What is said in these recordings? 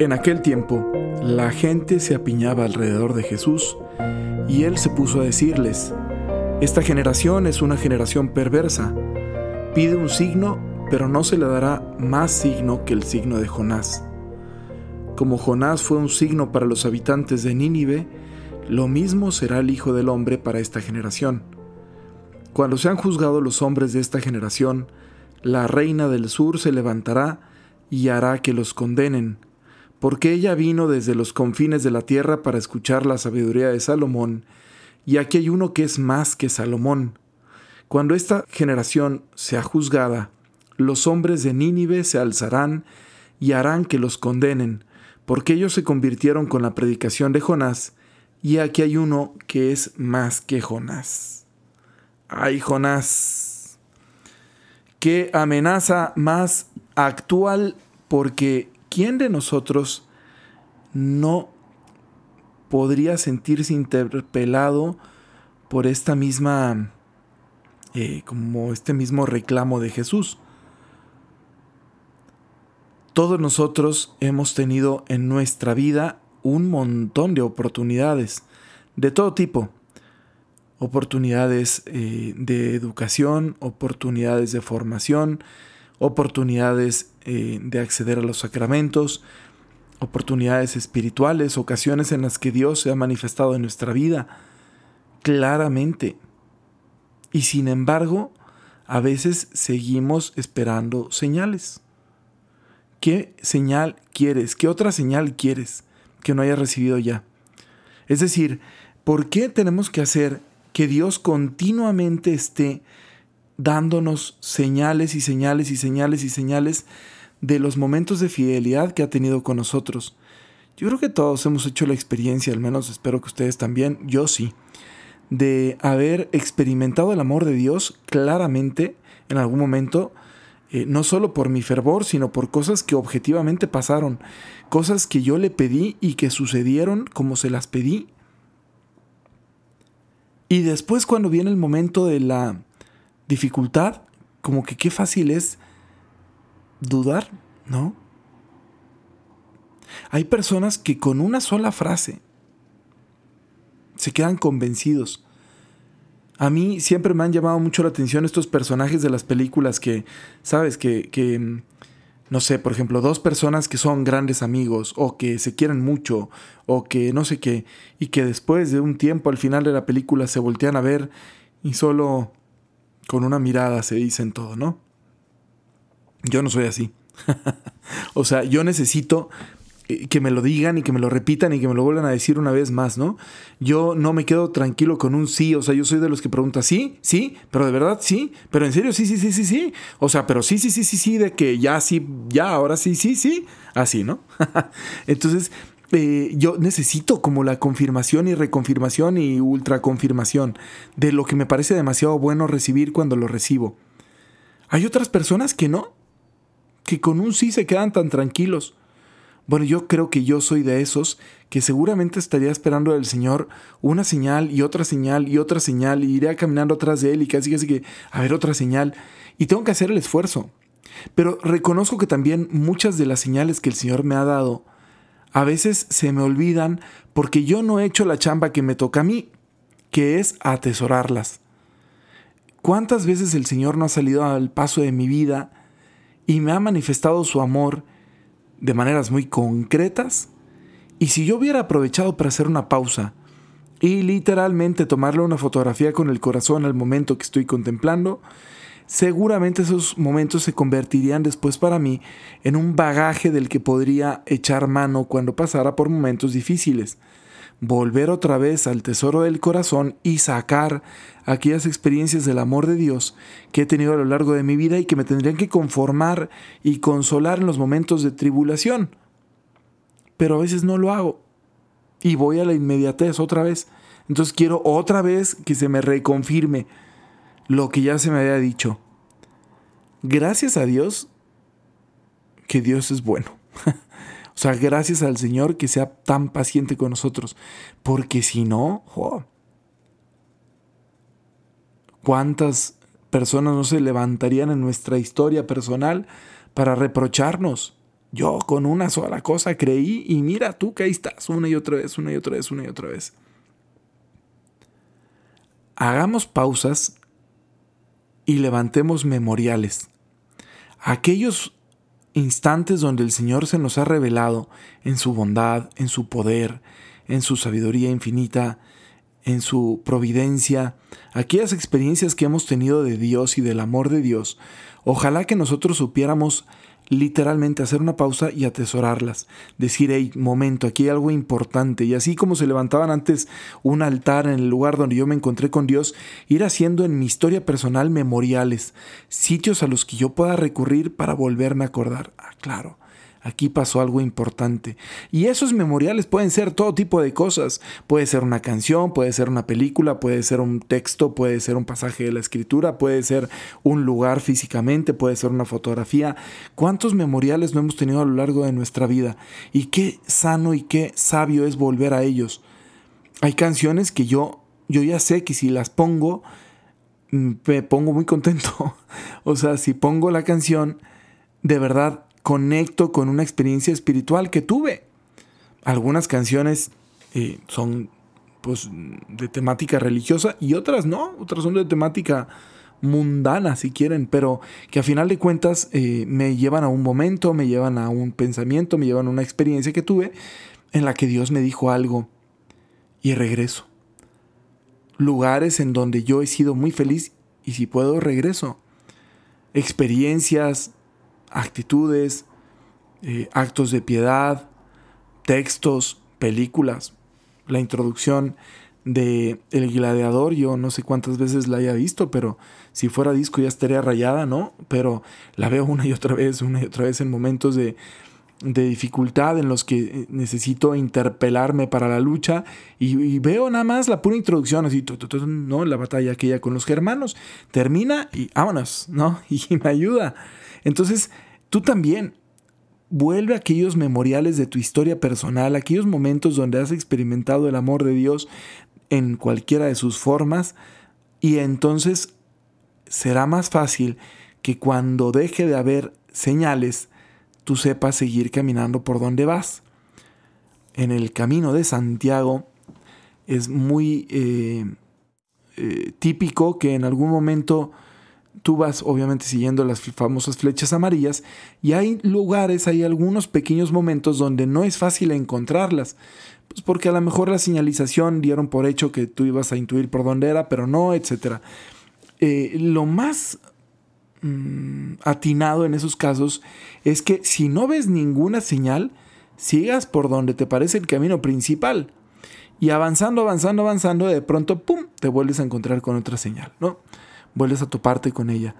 En aquel tiempo, la gente se apiñaba alrededor de Jesús y él se puso a decirles, Esta generación es una generación perversa. Pide un signo, pero no se le dará más signo que el signo de Jonás. Como Jonás fue un signo para los habitantes de Nínive, lo mismo será el Hijo del Hombre para esta generación. Cuando sean juzgados los hombres de esta generación, la reina del sur se levantará y hará que los condenen porque ella vino desde los confines de la tierra para escuchar la sabiduría de Salomón, y aquí hay uno que es más que Salomón. Cuando esta generación sea juzgada, los hombres de Nínive se alzarán y harán que los condenen, porque ellos se convirtieron con la predicación de Jonás, y aquí hay uno que es más que Jonás. ¡Ay, Jonás! ¡Qué amenaza más actual! Porque ¿quién de nosotros no podría sentirse interpelado por esta misma, eh, como este mismo reclamo de Jesús? Todos nosotros hemos tenido en nuestra vida un montón de oportunidades, de todo tipo. Oportunidades eh, de educación, oportunidades de formación, oportunidades eh, de acceder a los sacramentos, oportunidades espirituales, ocasiones en las que Dios se ha manifestado en nuestra vida claramente. Y sin embargo, a veces seguimos esperando señales. ¿Qué señal quieres? ¿Qué otra señal quieres que no hayas recibido ya? Es decir, ¿por qué tenemos que hacer que Dios continuamente esté dándonos señales y señales y señales y señales de los momentos de fidelidad que ha tenido con nosotros. Yo creo que todos hemos hecho la experiencia, al menos espero que ustedes también, yo sí, de haber experimentado el amor de Dios claramente en algún momento, eh, no solo por mi fervor, sino por cosas que objetivamente pasaron, cosas que yo le pedí y que sucedieron como se las pedí. Y después cuando viene el momento de la dificultad, como que qué fácil es dudar, ¿no? Hay personas que con una sola frase se quedan convencidos. A mí siempre me han llamado mucho la atención estos personajes de las películas que, sabes, que, que, no sé, por ejemplo, dos personas que son grandes amigos o que se quieren mucho o que no sé qué, y que después de un tiempo al final de la película se voltean a ver y solo con una mirada se dicen todo, ¿no? Yo no soy así. o sea, yo necesito eh, que me lo digan y que me lo repitan y que me lo vuelvan a decir una vez más, ¿no? Yo no me quedo tranquilo con un sí, o sea, yo soy de los que pregunta, sí, sí, pero de verdad sí, pero en serio, sí, sí, sí, sí, sí, o sea, pero sí, sí, sí, sí, sí, de que ya sí, ya, ahora sí, sí, sí, así, ¿no? Entonces, eh, yo necesito como la confirmación y reconfirmación y ultraconfirmación de lo que me parece demasiado bueno recibir cuando lo recibo. Hay otras personas que no, que con un sí se quedan tan tranquilos. Bueno, yo creo que yo soy de esos que seguramente estaría esperando del Señor una señal y otra señal y otra señal y iría caminando atrás de Él y casi casi que a ver otra señal y tengo que hacer el esfuerzo. Pero reconozco que también muchas de las señales que el Señor me ha dado a veces se me olvidan porque yo no he hecho la chamba que me toca a mí, que es atesorarlas. ¿Cuántas veces el Señor no ha salido al paso de mi vida y me ha manifestado su amor de maneras muy concretas? Y si yo hubiera aprovechado para hacer una pausa y literalmente tomarle una fotografía con el corazón al momento que estoy contemplando, seguramente esos momentos se convertirían después para mí en un bagaje del que podría echar mano cuando pasara por momentos difíciles. Volver otra vez al tesoro del corazón y sacar aquellas experiencias del amor de Dios que he tenido a lo largo de mi vida y que me tendrían que conformar y consolar en los momentos de tribulación. Pero a veces no lo hago. Y voy a la inmediatez otra vez. Entonces quiero otra vez que se me reconfirme lo que ya se me había dicho. Gracias a Dios que Dios es bueno. o sea, gracias al Señor que sea tan paciente con nosotros. Porque si no, ¿cuántas personas no se levantarían en nuestra historia personal para reprocharnos. Yo con una sola cosa creí y mira tú que ahí estás una y otra vez, una y otra vez, una y otra vez. Hagamos pausas y levantemos memoriales. Aquellos instantes donde el Señor se nos ha revelado en su bondad, en su poder, en su sabiduría infinita, en su providencia, aquellas experiencias que hemos tenido de Dios y del amor de Dios, ojalá que nosotros supiéramos literalmente hacer una pausa y atesorarlas. Decir, hey, momento, aquí hay algo importante. Y así como se levantaban antes un altar en el lugar donde yo me encontré con Dios, ir haciendo en mi historia personal memoriales, sitios a los que yo pueda recurrir para volverme a acordar. Ah, claro aquí pasó algo importante. Y esos memoriales pueden ser todo tipo de cosas. Puede ser una canción, puede ser una película, puede ser un texto, puede ser un pasaje de la escritura, puede ser un lugar físicamente, puede ser una fotografía. ¿Cuántos memoriales no hemos tenido a lo largo de nuestra vida? Y qué sano y qué sabio es volver a ellos. Hay canciones que yo, yo ya sé que si las pongo, mm, me pongo muy contento. o sea, si pongo la canción, de verdad conecto con una experiencia espiritual que tuve. Algunas canciones eh, son pues de temática religiosa y otras no, otras son de temática mundana si quieren, pero que a final de cuentas eh, me llevan a un momento, me llevan a un pensamiento, me llevan a una experiencia que tuve en la que Dios me dijo algo y regreso. Lugares en donde yo he sido muy feliz y si puedo regreso. Experiencias, actitudes, eh, actos de piedad, textos, películas. La introducción de El Gladiador, yo no sé cuántas veces la haya visto, pero si fuera disco ya estaría rayada, ¿no? Pero la veo una y otra vez, una y otra vez en momentos de, de dificultad en los que eh, necesito interpelarme para la lucha y, veo nada más la pura introducción, así, ¿no? La batalla aquella con los germanos, termina y vámonos, ¿no? Y me ayuda. Entonces, tú también vuelve a aquellos memoriales de tu historia personal, aquellos momentos donde has experimentado el amor de Dios en cualquiera de sus formas, y entonces será más fácil que cuando deje de haber señales, tú sepas seguir caminando por donde vas. En el camino de Santiago es muy eh, eh, típico que en algún momento tú vas obviamente siguiendo las famosas flechas amarillas y hay lugares, hay algunos pequeños momentos donde no es fácil encontrarlas. Pues porque a lo mejor la señalización dieron por hecho que tú ibas a intuir por dónde era, pero no, etc. Eh, lo más mm, atinado en esos casos es que si no ves ninguna señal, sigas por donde te parece el camino principal. Y avanzando, avanzando, avanzando, de pronto, ¡pum!, te vuelves a encontrar con otra señal, ¿no? Vuelves a toparte con ella.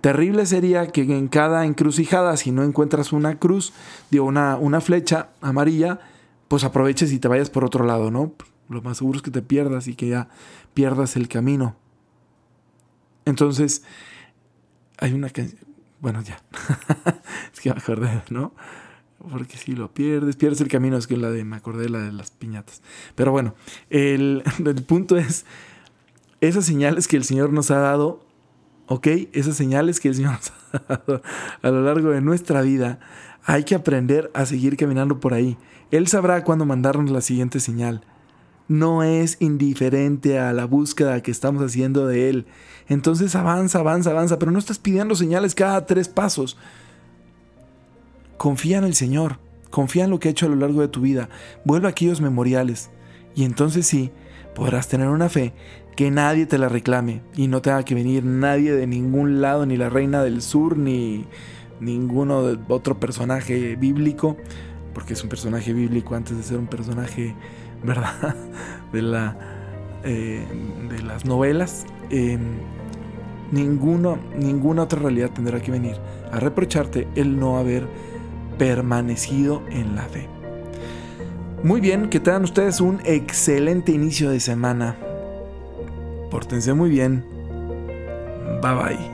Terrible sería que en cada encrucijada, si no encuentras una cruz, digo, una, una flecha amarilla, pues aproveches y te vayas por otro lado, ¿no? Lo más seguro es que te pierdas y que ya pierdas el camino. Entonces, hay una canción. Bueno, ya. es que me acordé, ¿no? Porque si lo pierdes, pierdes el camino. Es que la de, me acordé la de las piñatas. Pero bueno, el, el punto es esas señales que el Señor nos ha dado, ¿ok? Esas señales que el Señor nos ha dado a lo largo de nuestra vida, hay que aprender a seguir caminando por ahí. Él sabrá cuándo mandarnos la siguiente señal. No es indiferente a la búsqueda que estamos haciendo de Él. Entonces avanza, avanza, avanza, pero no estás pidiendo señales cada tres pasos. Confía en el Señor, confía en lo que ha hecho a lo largo de tu vida, vuelve a aquellos memoriales y entonces sí, podrás tener una fe que nadie te la reclame y no tenga que venir nadie de ningún lado, ni la reina del sur, ni ninguno de otro personaje bíblico, porque es un personaje bíblico antes de ser un personaje, ¿verdad? De, la, eh, de las novelas. Em, ninguno, ninguna otra realidad tendrá que venir a reprocharte el no haber permanecido en la fe. Muy bien, que tengan ustedes un excelente inicio de semana. Pórtense muy bien. Bye bye.